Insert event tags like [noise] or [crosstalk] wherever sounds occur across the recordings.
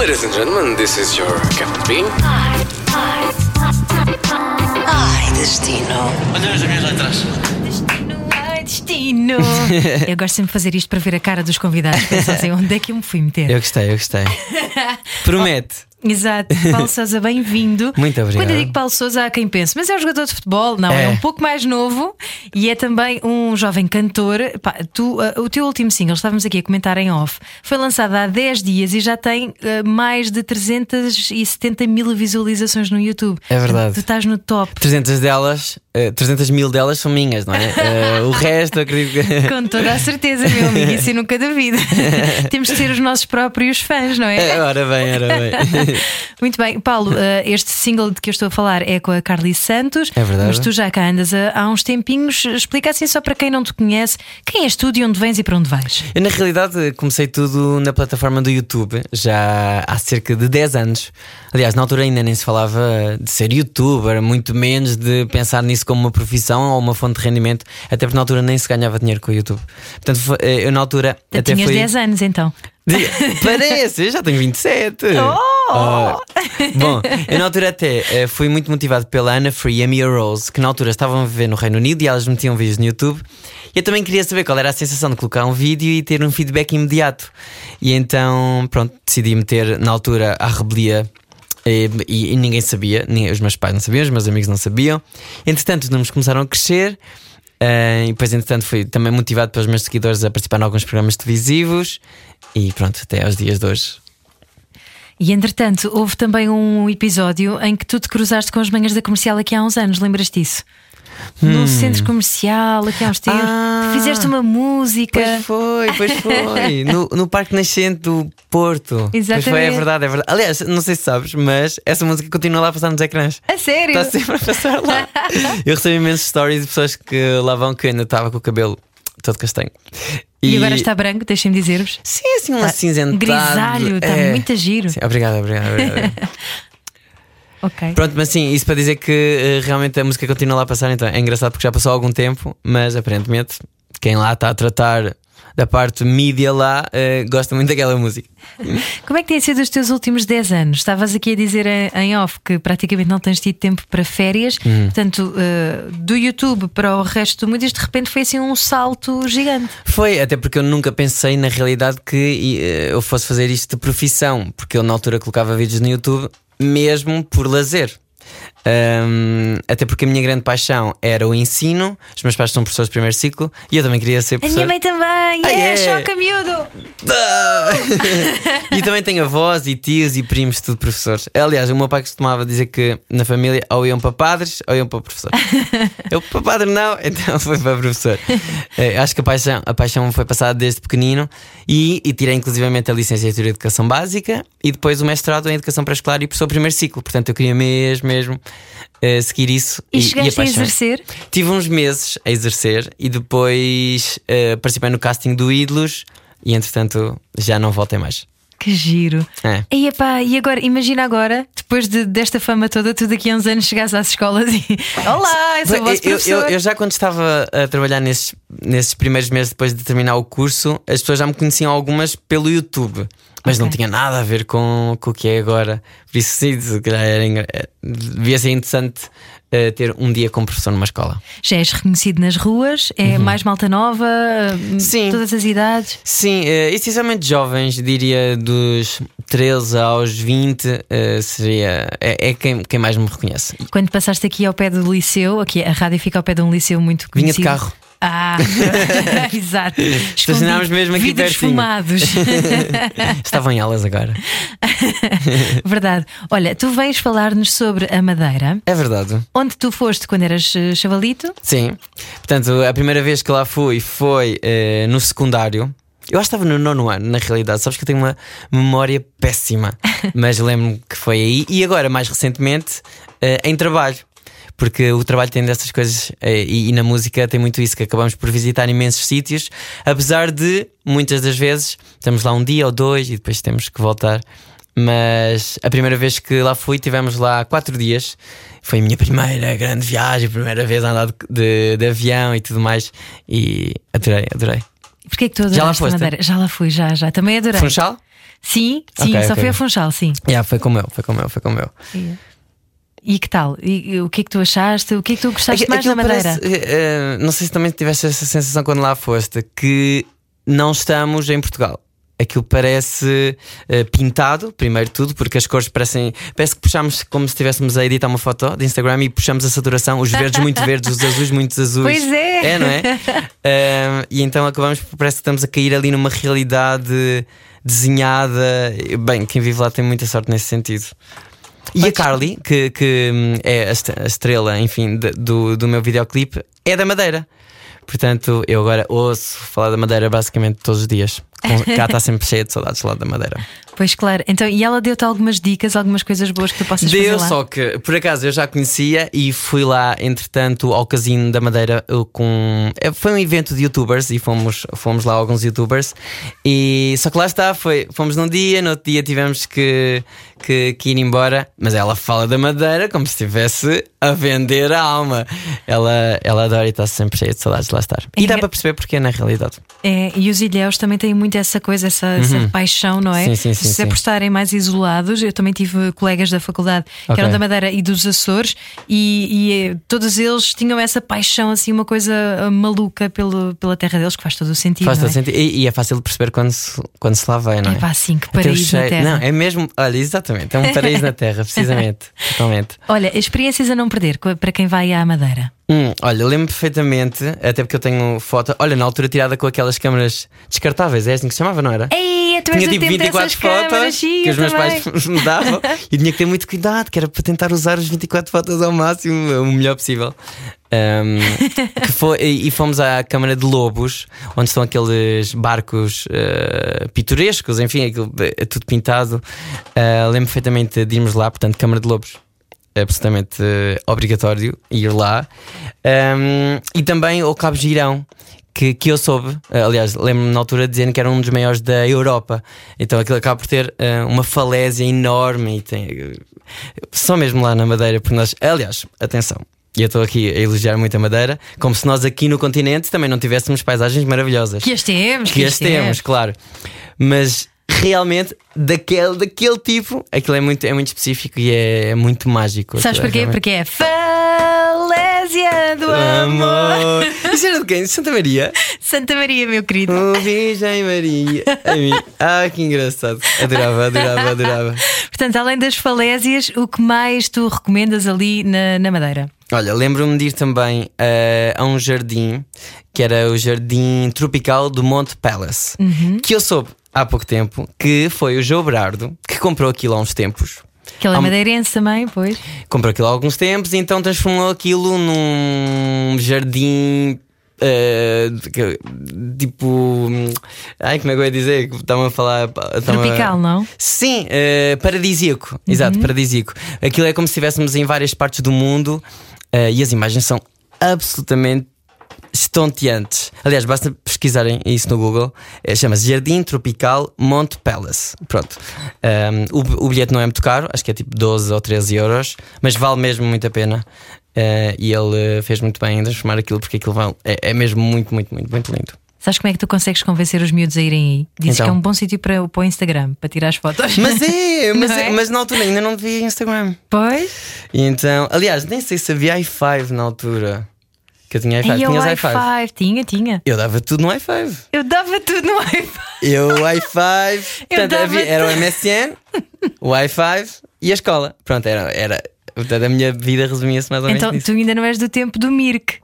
Ladies and gentlemen, this is your Captain Bean. Ai, destino. Olha as minhas letras. Destino, ai, destino. [laughs] eu gosto sempre de fazer isto para ver a cara dos convidados. Pensam assim, onde é que eu me fui meter? Eu gostei, eu gostei. [laughs] Promete. Exato. [laughs] Paulo Souza, bem-vindo. Muito obrigado. Quando eu digo Paulo Souza, há quem pense, mas é um jogador de futebol, não, é, É. um pouco mais novo e é também um jovem cantor. Pá, tu, uh, o teu último single, estávamos aqui a comentar em off, foi lançado há 10 dias e já tem uh, mais de 370 mil visualizações no YouTube. É verdade. Tu estás no top. 300 delas, eh, 300 mil delas são minhas, não é? [laughs] Eh, o resto, eu acredito que. [laughs] Com toda a certeza, meu amigo, isso nunca duvido. Temos de ser os nossos próprios fãs, não é? Eh, Ora bem, ora bem. [laughs] Muito bem, Paulo, eh, este single de que eu estou a falar é com a Carly Santos. É verdade. Mas tu já cá andas há, uns tempinhos. Explica assim só para quem não te conhece: quem és tu, de onde vens e para onde vais? Eu, na realidade, comecei tudo na plataforma do YouTube já há cerca de 10 anos. Aliás, na altura ainda nem se falava de ser youtuber, muito menos de pensar nisso como uma profissão ou uma fonte de rendimento, até porque na altura nem se ganhava dinheiro com o YouTube. Portanto, eh, eu na altura até Tinhas fui. 10 anos então. Parece, eu já tenho 27. [laughs] Oh! Bom, eu na altura até eh, fui muito motivado pela Anna Free e a Mia Rose, que na altura estavam a viver no Reino Unido e elas metiam vídeos no YouTube. E eu também queria saber qual era a sensação de colocar um vídeo e ter um feedback imediato. E então, pronto, decidi meter na altura a rebelia. E, e- e ninguém sabia, nem, os meus pais não sabiam, os meus amigos não sabiam. Entretanto, os números começaram a crescer. eh, e depois, entretanto, fui também motivado pelos meus seguidores a participar em alguns programas televisivos. E pronto, até aos dias de hoje. E entretanto, houve também um episódio em que tu te cruzaste com as manhãs da comercial aqui há uns anos, lembras disso? No centro comercial, aqui há uns tempos, Hum. Ah. fizeste uma música. Pois foi, pois foi. [laughs] no, no Parque Nascente do Porto. Pois foi, é Exatamente. verdade, é verdade. Aliás, não sei se sabes, mas essa música continua lá a passar nos ecrãs. A sério? Está sempre a passar lá. [laughs] Eu recebo imensos stories de pessoas que lá vão que ainda estava com o cabelo todo castanho. E agora está branco, deixem-me dizer-vos. Sim, assim, um Tá acinzentado. grisalho, está É. muito a giro. Sim, obrigado, obrigado. obrigado. [laughs] Ok. Pronto, mas sim, isso para dizer que eh, realmente a música continua lá a passar, então é engraçado porque já passou algum tempo, mas aparentemente quem lá está a tratar da parte mídia lá eh, gosta muito daquela música. [laughs] Como é que têm sido os teus últimos 10 anos? Estavas aqui a dizer em- off que praticamente não tens tido tempo para férias, Uhum. portanto, eh, do YouTube para o resto do mundo, isto de repente foi assim um salto gigante. Foi, até porque eu nunca pensei na realidade que eh, eu fosse fazer isto de profissão, porque eu na altura colocava vídeos no YouTube mesmo por lazer. Ahm, até porque a minha grande paixão era o ensino, os meus pais são professores de primeiro ciclo e eu também queria ser A professor. minha mãe também, Ah, é, é? choca miúdo! Ah! [laughs] e também tenho avós e tios e primos, tudo professores. Aliás, o meu pai costumava dizer que na família ou iam para padres ou iam para professor. [laughs] Eu para padre não, [laughs] então foi para professor. Eh, acho que a paixão, a paixão foi passada desde pequenino e, e tirei inclusivamente a licenciatura em Educação Básica e depois o mestrado em Educação Pré-Escolar e professor primeiro ciclo. Portanto, eu queria mesmo, mesmo eh, seguir isso. E, chegaste a apaixonei. exercer? Tive uns meses a exercer e depois eh, participei no casting do Ídolos e entretanto já não voltei mais. Que giro! É. E, epá, e agora, imagina agora, depois de- desta fama toda, tu daqui a uns anos chegasse às escolas e [laughs] Olá, eu sou o vosso eu, eu, eu já quando estava a trabalhar nesses, nesses primeiros meses depois de terminar o curso, as pessoas já me conheciam algumas pelo YouTube. Mas não Ok. tinha nada a ver com, com o que é agora. Por isso, sim, se calhar era, eh, devia ser interessante eh, ter um dia como professor numa escola. Já és reconhecido nas ruas, é mais malta nova, Uhum. Sim. todas as idades. Sim, eh, essencialmente jovens, diria dos 13 aos 20, eh, seria. É, é quem, quem mais me reconhece. Quando passaste aqui ao pé do liceu, aqui a rádio fica ao pé de um liceu muito Vinha de conhecido. carro. Ah, [laughs] exato. Estacionámos mesmo aqui Vidros pertinho. fumados. [laughs] Estavam em elas agora. [laughs] Verdade. Olha, tu vens falar-nos sobre a Madeira, É verdade. onde tu foste quando eras eh, chavalito. Sim. Portanto, a primeira vez que lá fui foi eh, no secundário. Eu acho que estava no nono ano, na realidade. Sabes que eu tenho uma memória péssima. Mas lembro-me que foi aí. E agora, mais recentemente, eh, em trabalho. Porque o trabalho tem dessas coisas eh, e, e na música tem muito isso, que acabamos por visitar imensos sítios, apesar de muitas das vezes estamos lá um dia ou dois e depois temos que voltar. Mas a primeira vez que lá fui, tivemos lá quatro dias. Foi a minha primeira grande viagem, primeira vez a andar de, de- de avião e tudo mais. E adorei, adorei. Porquê que tu adoraste Já lá a foste? Madeira? Já lá fui, já, já. Também adorei. Funchal? Sim, sim, Ok, só ok. fui a Funchal, sim. Yeah, foi como eu, foi como eu, foi como eu. E que tal? E, o que é que tu achaste? O que é que tu gostaste Aqui- mais da Madeira? parece, eh, não sei se também tiveste essa sensação quando lá foste, que não estamos em Portugal. Aquilo parece eh, pintado, primeiro tudo, porque as cores parecem. Parece que puxámos como se estivéssemos a editar uma foto de Instagram e puxamos a saturação, os verdes muito verdes, os azuis muito [laughs] azuis. Pois é. É, não é? Eh, e então acabamos, parece que estamos a cair ali numa realidade desenhada. Bem, quem vive lá tem muita sorte nesse sentido. E a Carly, que, que hum, é a est- a estrela, enfim, do, do meu videoclipe, é da Madeira. Portanto, eu agora ouço falar da Madeira basicamente todos os dias. [laughs] Cá está sempre cheia de saudades lá da Madeira. Pois claro. Então, e ela deu-te algumas dicas, algumas coisas boas que tu possas fazer Deu, lá? só que por acaso eu já conhecia e fui lá, entretanto, ao Casino da Madeira eu com. é, Foi um evento de youtubers e fomos, fomos lá alguns youtubers. E só que lá está, foi, fomos num dia, no outro dia tivemos que, que, que ir embora. Mas ela fala da Madeira como se estivesse a vender a alma. Ela, ela adora e está sempre cheia de saudades de lá estar. E dá para perceber porque na realidade. É, e os ilhéus também têm muito essa coisa, essa, essa paixão, não é? Uhum. Sim, sim, sim, Se é por estarem mais isolados, eu também tive colegas da faculdade que eram da Madeira e dos Açores, e, e, eh, todos eles tinham essa paixão, assim, uma coisa ah, maluca pelo, pela terra deles, que faz todo o sentido. Faz todo é? sentido. E, e é fácil de perceber quando se, quando se lá vai, não é? É pá, sim, que paraíso cheiro-. Não, é mesmo. Olha, exatamente. É um paraíso na terra, precisamente. [laughs] Totalmente. Olha, experiências a não perder para quem vai à Madeira. Hum, olha, lembro perfeitamente, até porque eu tenho foto. Olha, na altura tirada com aquelas câmaras descartáveis, é assim que se chamava, não era? Ei, tu Tinha tipo tempo 24 dessas câmaras, fotos que os meus também. pais [laughs] me davam [laughs] e tinha que ter muito cuidado, que era para tentar usar os 24 fotos ao máximo, o melhor possível. Um, [laughs] foi, e e fomos à Câmara de Lobos, onde estão aqueles barcos uh, pitorescos, enfim, aquilo, é tudo pintado. Uh, lembro perfeitamente de irmos lá, portanto, Câmara de Lobos. É absolutamente uh, obrigatório ir lá. Um, e também o Cabo Girão, que, que eu soube, eh, aliás, lembro-me na altura dizerem que era um dos maiores da Europa. Então aquilo acaba por ter eh, uma falésia enorme e tem. eh, só mesmo lá na Madeira, porque nós. Aliás, atenção. E eu estou aqui a elogiar muito a Madeira, como se nós aqui no continente também não tivéssemos paisagens maravilhosas. Que as temos, Que as temos, claro. Mas realmente, daquele, daquele tipo, aquilo é muito, é muito específico e é, é muito mágico. Sabes é porquê? realmente- Porque é falésia do amor. [laughs] Isso era de quem? Santa Maria? Santa Maria, meu querido. Oh, Virgem Maria. A mim. Ah, que engraçado. Adorava, adorava, adorava. Portanto, além das falésias, o que mais tu recomendas ali na, na Madeira? Olha, lembro-me de ir também eh, a um jardim que era o Jardim Tropical do Monte Palace, que eu soube há pouco tempo que foi o João Berardo que comprou aquilo há uns tempos. Que ele é madeirense também, pois. Comprou aquilo há alguns tempos e então transformou aquilo num jardim. que- tipo. Ai, como é que eu ia dizer? Estava a falar. Tropical, não? Sim, eh, paradisíaco. Exato, paradisíaco. Aquilo é como se estivéssemos em várias partes do mundo eh, e as imagens são absolutamente estonteantes. Aliás, basta pesquisarem isso no Google. Eh, Chama-se Jardim Tropical Monte Palace. Pronto. Um, o, o bilhete não é muito caro, acho que é tipo 12 ou 13 euros, mas vale mesmo muito a pena. Eh, e ele eh, fez muito bem em transformar aquilo, porque aquilo vale- é, é mesmo muito, muito, muito, muito lindo. Sabes como é que tu consegues convencer os miúdos a irem aí? Dizes Então. que é um bom sítio para, para o Instagram, para tirar as fotos. Mas é, [laughs] mas, é? é? mas na altura ainda não via Instagram. Pois. E então, aliás, nem sei se havia i5 na altura. Que eu tinha i5. E o Tinhas i5? i5? Tinha, tinha. Eu dava tudo no i5. Eu dava tudo no i5. Eu, o i5. Eu portanto, havia- era o MSN, o i5 e a escola. Pronto, era. era portanto, a minha vida resumia-se mais ou menos Então nisso. tu ainda não és do tempo do Mirk.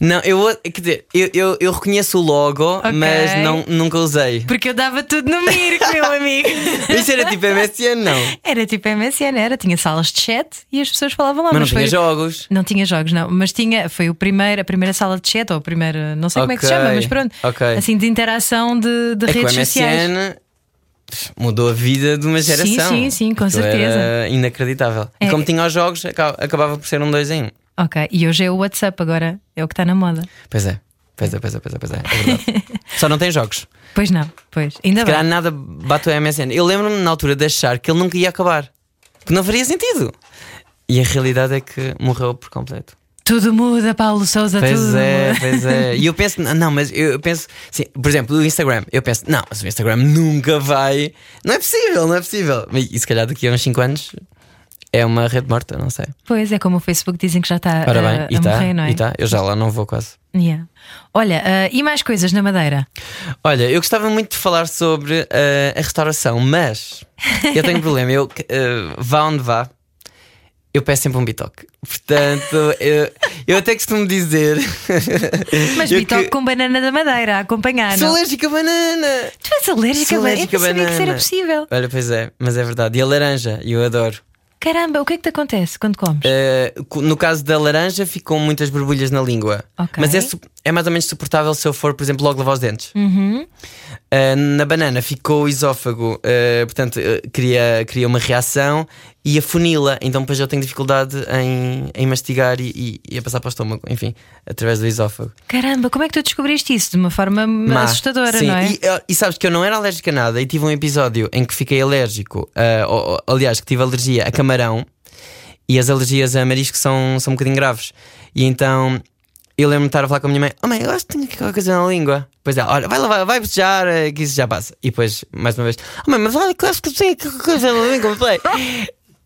Não, eu, quer dizer, eu, eu, eu reconheço o logo, Ok. mas não, nunca usei. Porque eu dava tudo no Mirk, meu amigo. [laughs] Isso era tipo MSN, não. Era tipo MSN, era. Tinha salas de chat e as pessoas falavam lá. Mas não tinha foi... jogos. Não tinha jogos, não. Mas tinha, foi o primeiro, a primeira sala de chat, ou a primeira, não sei como é que se chama, mas pronto. ok. Assim, de interação de, de É redes sociais. MSN mudou a vida de uma Sim, geração. sim, sim, com Aquilo certeza. Era inacreditável. E É. como tinha os jogos, aca- acabava por ser um dois em um. Ok, e hoje é o WhatsApp, agora é o que está na moda. Pois é, pois é, pois é, pois é, pois é, é verdade. [laughs] Só não tem jogos. Pois não, pois, ainda Se bem. calhar nada bate o MSN. Eu lembro-me na altura de achar que ele nunca ia acabar. Que não faria sentido. E a realidade é que morreu por completo. Tudo muda, Paulo Souza, Pois tudo é, muda. pois é. [laughs] E eu penso, não, mas eu penso, sim, por exemplo, o Instagram, eu penso, não, mas o Instagram nunca vai. Não é possível, não é possível. E se calhar daqui a uns 5 anos é uma rede morta, não sei. Pois é, como o Facebook dizem que já está Ora bem, a, e a tá, morrer, não é? e tá, eu já lá não vou quase. Yeah. Olha, ah, e mais coisas na Madeira? Olha, eu gostava muito de falar sobre eh, a restauração, mas eu tenho um [laughs] problema. Eu eh, vá onde vá, eu peço sempre um bitoque. Portanto, eu, eu até costumo dizer. [laughs] Mas bitoque que- com banana da Madeira a acompanhar, Sou não? alérgica a banana! Tu és alérgica, a banana? Eu não sabia que isso era possível. Olha, pois é, mas é verdade. E a laranja, eu adoro. Caramba, o que é que te acontece quando comes? Co- no caso da laranja, ficam muitas borbulhas na língua. Ok. Mas é, é mais ou menos suportável se eu for, por exemplo, logo lavar os dentes. Uhum. Eh, na banana ficou o esófago, eh, portanto, eh, cria, cria uma reação e afunila. Então, depois eu tenho dificuldade em, em mastigar e, e- e a passar para o estômago, enfim, através do esófago. Caramba, como é que tu descobriste isso de uma forma Má. assustadora, Sim, não é? E, e sabes que eu não era alérgico a nada e tive um episódio em que fiquei alérgico, ou- ou- aliás, que tive alergia a camarão e as alergias a marisco são, são um bocadinho graves. E então eu lembro-me de estar a falar com a minha mãe: Oh mãe, eu acho que tenho aqui qualquer coisa na língua. Pois é, olha, vai lavar, vai beijar, eh, que isso já passa. E depois, mais uma vez: Oh mãe, mas olha, que eu acho que tenho aqui qualquer coisa na língua. Falei.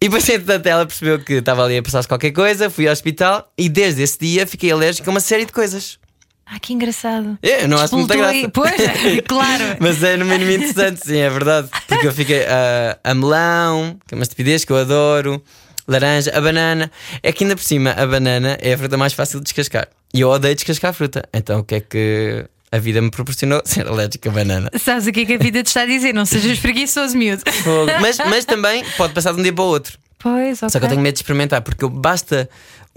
E depois, entretanto, ela percebeu que estava ali a passar-se qualquer coisa, fui ao hospital e desde esse dia fiquei alérgico a uma série de coisas. Ah, que engraçado. É, eu não acho muita graça. Pois, [laughs] claro. Mas é no mínimo interessante, sim, é verdade. Porque eu fiquei a, a melão, que é uma estupidez que eu adoro, laranja, a banana. É que ainda por cima a banana é a fruta mais fácil de descascar. E eu odeio descascar fruta. Então o que é que a vida me proporcionou? [laughs] Ser alérgico a banana. Sabes o que é que a vida te está a dizer? Não sejas [laughs] preguiçoso, miúdo. Mas, mas também pode passar de um dia para o outro. Pois, ok. Só que eu tenho medo de experimentar, porque eu basta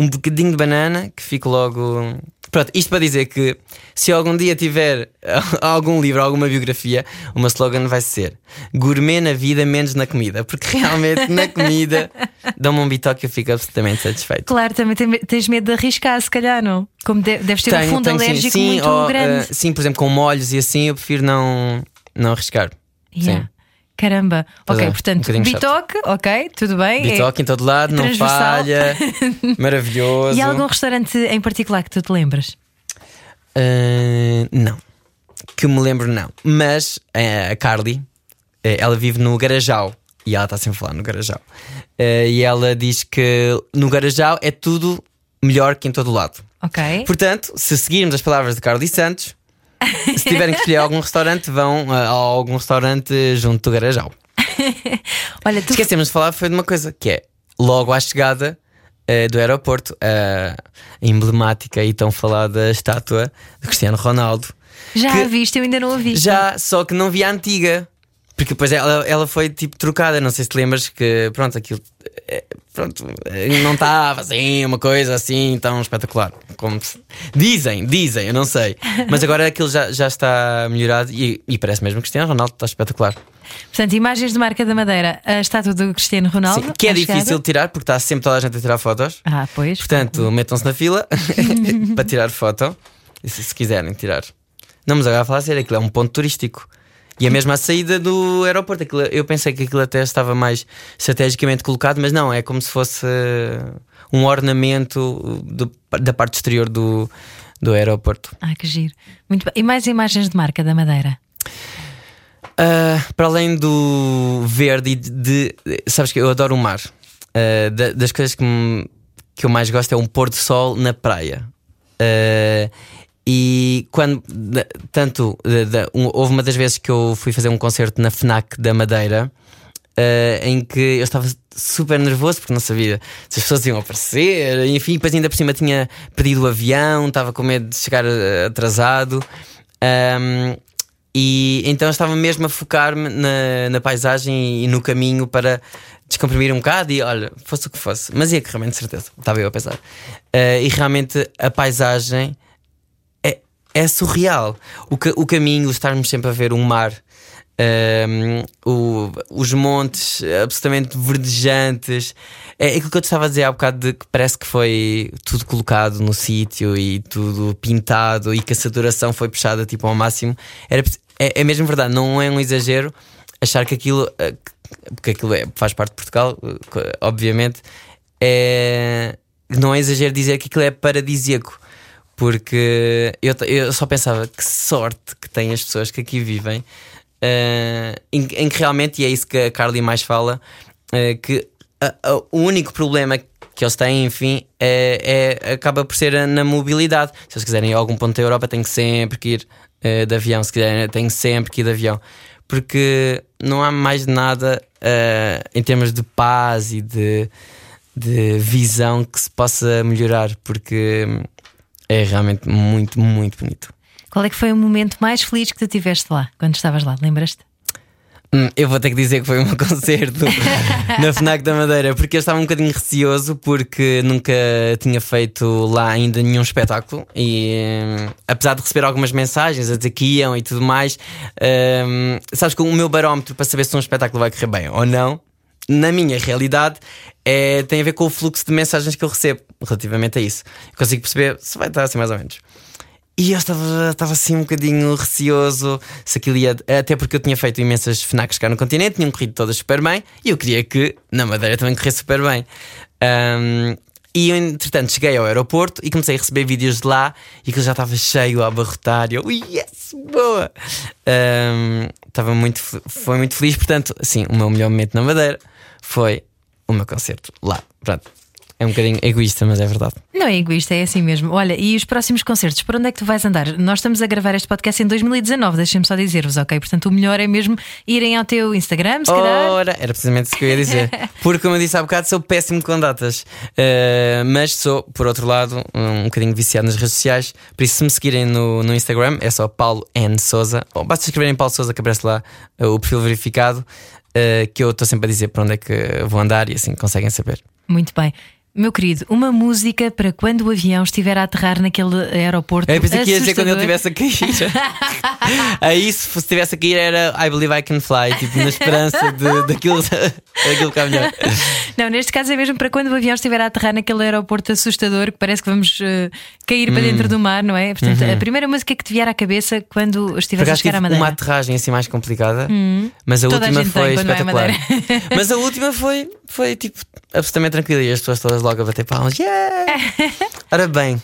um bocadinho de banana que fico logo. Pronto, isto para dizer que se algum dia tiver [laughs] algum livro, alguma biografia, uma slogan vai ser gourmet na vida, menos na comida. Porque realmente na comida dá-me um bitoque e eu fico absolutamente satisfeito. Claro, também tens medo de arriscar, se calhar, não? Como de- deves ter um fundo sim. alérgico sim, muito ou, grande. eh, sim, por exemplo, com molhos e assim, eu prefiro não, não arriscar. Yeah. Sim. Caramba. Ok, é, um portanto, chato. bitoque, ok, tudo bem. É- Bitoque em todo lado, não transversal. falha, [laughs] maravilhoso. E há algum restaurante em particular que tu te lembras? Uh, não. Que me lembro, não. Mas uh, a Carly, uh, ela vive no Garajal. E ela está sempre a falar no Garajal. Uh, e ela diz que no Garajal é tudo melhor que em todo lado. Ok. Portanto, se seguirmos as palavras de Carly Santos, [laughs] se tiverem que escolher algum restaurante, vão uh, a algum restaurante junto do Garajal. [laughs] Olha, tu. Esquecemos de falar foi de uma coisa que é logo à chegada eh, do aeroporto, a emblemática e tão falada estátua de Cristiano Ronaldo. Já que- a viste, eu ainda não a vi. Já, só que não vi a antiga. Porque depois ela, ela foi tipo trocada, não sei se te lembras que pronto, aquilo eh, pronto, eh, não estava assim, uma coisa assim tão espetacular. Como se- dizem, dizem, eu não sei. Mas agora aquilo já, já está melhorado e, e parece mesmo que Cristiano Ronaldo está espetacular. Portanto, imagens de marca da Madeira, a estátua do Cristiano Ronaldo. Sim, que é difícil chegada. de tirar porque está sempre toda a gente a tirar fotos. Ah, pois. Portanto, metam-se na fila [laughs] para tirar foto, se, se quiserem tirar. Não, mas agora a falar sério, aquilo é um ponto turístico. E a saída do aeroporto. Aquilo- eu pensei que aquilo até estava mais estrategicamente colocado, mas não, é como se fosse uh, um ornamento do- da parte exterior do, do aeroporto. Ah, que giro. Muito bem. E mais imagens de marca da Madeira? Ah, para além do verde e de, de- Sabes que eu adoro o mar. Ah, da- das coisas que, me- que eu mais gosto é um pôr do sol na praia. Ah, e quando. Tanto. um- houve uma das vezes que eu fui fazer um concerto na Fnac da Madeira. ah, em que eu estava super nervoso porque não sabia se as pessoas iam aparecer, enfim, depois ainda por cima tinha pedido o avião, estava com medo de chegar ah, atrasado. Ahm, e então estava mesmo a focar-me na, na paisagem e no caminho para descomprimir um bocado e olha, fosse o que fosse. Mas ia que realmente, certeza, estava eu a pensar. Eh, e realmente a paisagem é, surreal. O, o caminho, estarmos sempre a ver um mar. ehm, o- os montes absolutamente verdejantes, é aquilo que eu te estava a dizer há bocado de que parece que foi tudo colocado no sítio e tudo pintado e que a saturação foi puxada tipo ao máximo. Era, é, é mesmo verdade, não é um exagero achar que aquilo, que- porque aquilo é- faz parte de Portugal, obviamente, é, não é exagero dizer que aquilo é paradisíaco. Porque eu, eu só pensava que sorte que têm as pessoas que aqui vivem, uh, em, em, que realmente, e é isso que a Carly mais fala, uh, que o único problema que eles têm, enfim, é, é, acaba por ser na mobilidade. Se eles quiserem ir a algum ponto da Europa, têm que sempre que ir uh, de avião. Se quiserem, têm sempre que ir de avião. Porque não há mais nada uh, em termos de paz e de, de visão que se possa melhorar. Porque é realmente muito, muito bonito. Qual é que foi o momento mais feliz que tu tiveste lá, quando estavas lá? Lembras-te? Hum, eu vou ter que dizer que foi um [laughs] concerto na FNAC da Madeira, porque eu estava um bocadinho receoso, porque nunca tinha feito lá ainda nenhum espetáculo. E hum, apesar de receber algumas mensagens a dizer que iam e tudo mais, hum, sabes que o meu barómetro para saber se um espetáculo vai correr bem ou não, na minha realidade, é, tem a ver com o fluxo de mensagens que eu recebo relativamente a isso. Eu consigo perceber se vai estar assim mais ou menos. E eu estava, estava assim um bocadinho receoso se aquilo ia. Até porque eu tinha feito imensas FNACs cá no continente, tinham corrido todas super bem e eu queria que na Madeira também corresse super bem. Um, e eu, entretanto, cheguei ao aeroporto e comecei a receber vídeos de lá e que já estava cheio a abarrotar. E eu, yes, boa! Um, estava muito, foi muito feliz. Portanto, assim, o meu melhor momento na Madeira foi o meu concerto lá. Pronto. É um bocadinho egoísta, mas é verdade. Não é egoísta, é assim mesmo. Olha, e os próximos concertos, por onde é que tu vais andar? Nós estamos a gravar este podcast em 2019, deixem-me só dizer-vos, ok? Portanto, o melhor é mesmo irem ao teu Instagram, se calhar. Ora, era precisamente isso que eu ia dizer. [laughs] Porque, como eu disse há bocado, sou péssimo com datas. Uh, mas sou, por outro lado, um bocadinho viciado nas redes sociais. Por isso, se me seguirem no, no Instagram, é só Paulo N. Souza. Ou basta escreverem Paulo Souza que aparece lá uh, o perfil verificado. Uh, que eu estou sempre a dizer para onde é que vou andar e assim conseguem saber. Muito bem. Meu querido, uma música para quando o avião estiver a aterrar naquele aeroporto. Eu pensei que ia dizer quando ele estivesse a cair. [laughs] Aí, se estivesse a cair, era I Believe I Can Fly, tipo, na esperança de, daquilo, [laughs] daquilo que é melhor. Não, neste caso é mesmo para quando o avião estiver a aterrar naquele aeroporto assustador que parece que vamos uh, cair hum. para dentro do mar, não é? Portanto, uhum. a primeira música que te vier à cabeça quando estiveres a chegar à Madeira. Uma aterragem assim mais complicada, hum. mas a Toda última a foi espetacular. mas a última foi, foi tipo absolutamente tranquila e as pessoas todas logo a bater palmas. Yeah! Ora bem,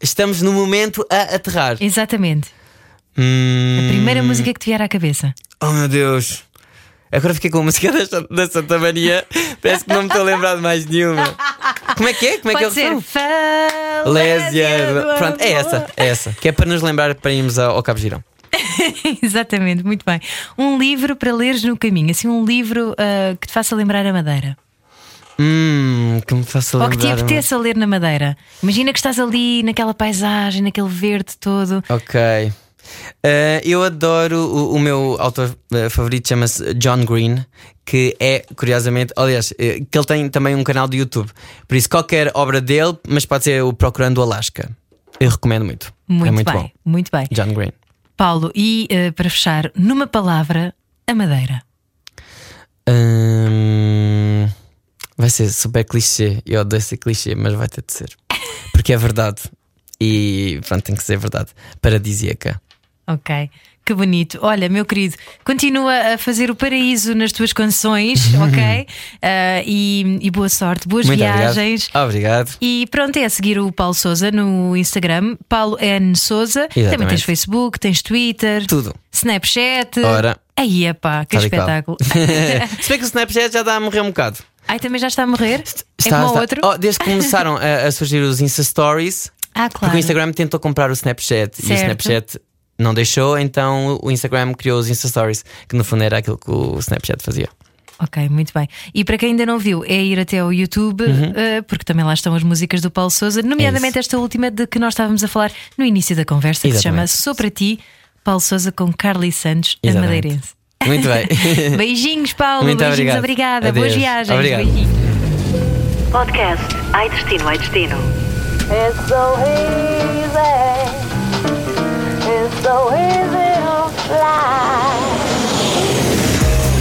estamos no momento a aterrar. Exatamente. Hum... A primeira música que te vier à cabeça. Oh meu Deus! Agora fiquei com a música [laughs] da, Santa Maria. Parece que não me estou a lembrar de mais nenhuma. Como é que é? Como é Pode que é o Falésia. Pronto, é essa, é essa. Que é para nos lembrar para irmos ao Cabo Girão. [laughs] Exatamente, muito bem. Um livro para leres no caminho, assim, um livro uh, que te faça lembrar a Madeira. Hum, que me faça lembrar. Ou que te apeteça a ler na Madeira. Imagina que estás ali naquela paisagem, naquele verde todo. Ok. Uh, eu adoro o, o meu autor uh, favorito, chama-se John Green, que é, curiosamente, aliás, uh, que ele tem também um canal de YouTube. Por isso, qualquer obra dele, mas pode ser o Procurando Alaska. Eu recomendo muito. Muito, é muito bem, bom. muito bem. John Green. Paulo, e para fechar, numa palavra, a Madeira. Hum, vai ser super clichê. Eu odeio ser clichê, mas vai ter de ser. Porque é verdade. E pronto, tem que ser verdade. Paradisíaca. Ok. Que bonito. Olha, meu querido, continua a fazer o paraíso nas tuas canções, [laughs] ok? Uh, e, e, boa sorte, boas Muito viagens. Obrigado. obrigado. E pronto, é a seguir o Paulo Souza no Instagram, Paulo N. Souza. Exatamente. Também tens Facebook, tens Twitter, tudo. Snapchat. Ora. Aí, epá, que Tal espetáculo. [laughs] [laughs] Se bem que o Snapchat já dá a morrer um bocado. Ai, também já está a morrer? Está, é como está. outro? Oh, desde que começaram a, a, surgir os Insta Stories. Ah, claro. Porque o Instagram tentou comprar o Snapchat certo. e o Snapchat não deixou, então o Instagram criou os Insta Stories, que no fundo era aquilo que o Snapchat fazia. Ok, muito bem. E para quem ainda não viu, é ir até ao YouTube, uhum. uh, porque também lá estão as músicas do Paulo Souza, nomeadamente é esta última de que nós estávamos a falar no início da conversa, Exatamente. que se chama Sou para Ti, Paulo Souza com Carly Santos, a Exatamente. madeirense. Muito bem. [laughs] Beijinhos, Paulo. Muito Beijinhos, obrigado. obrigada. Adeus. Boas viagens. Obrigado. Beijinhos. Podcast Ai Destino, Ai Destino. It's so easy. It's so easy to fly.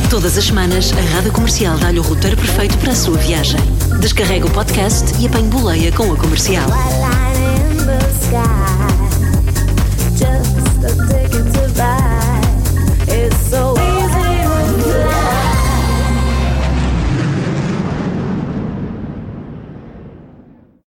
Todas as semanas, a Rádio Comercial dá-lhe o roteiro perfeito para a sua viagem. Descarrega o podcast e apanhe boleia com a comercial.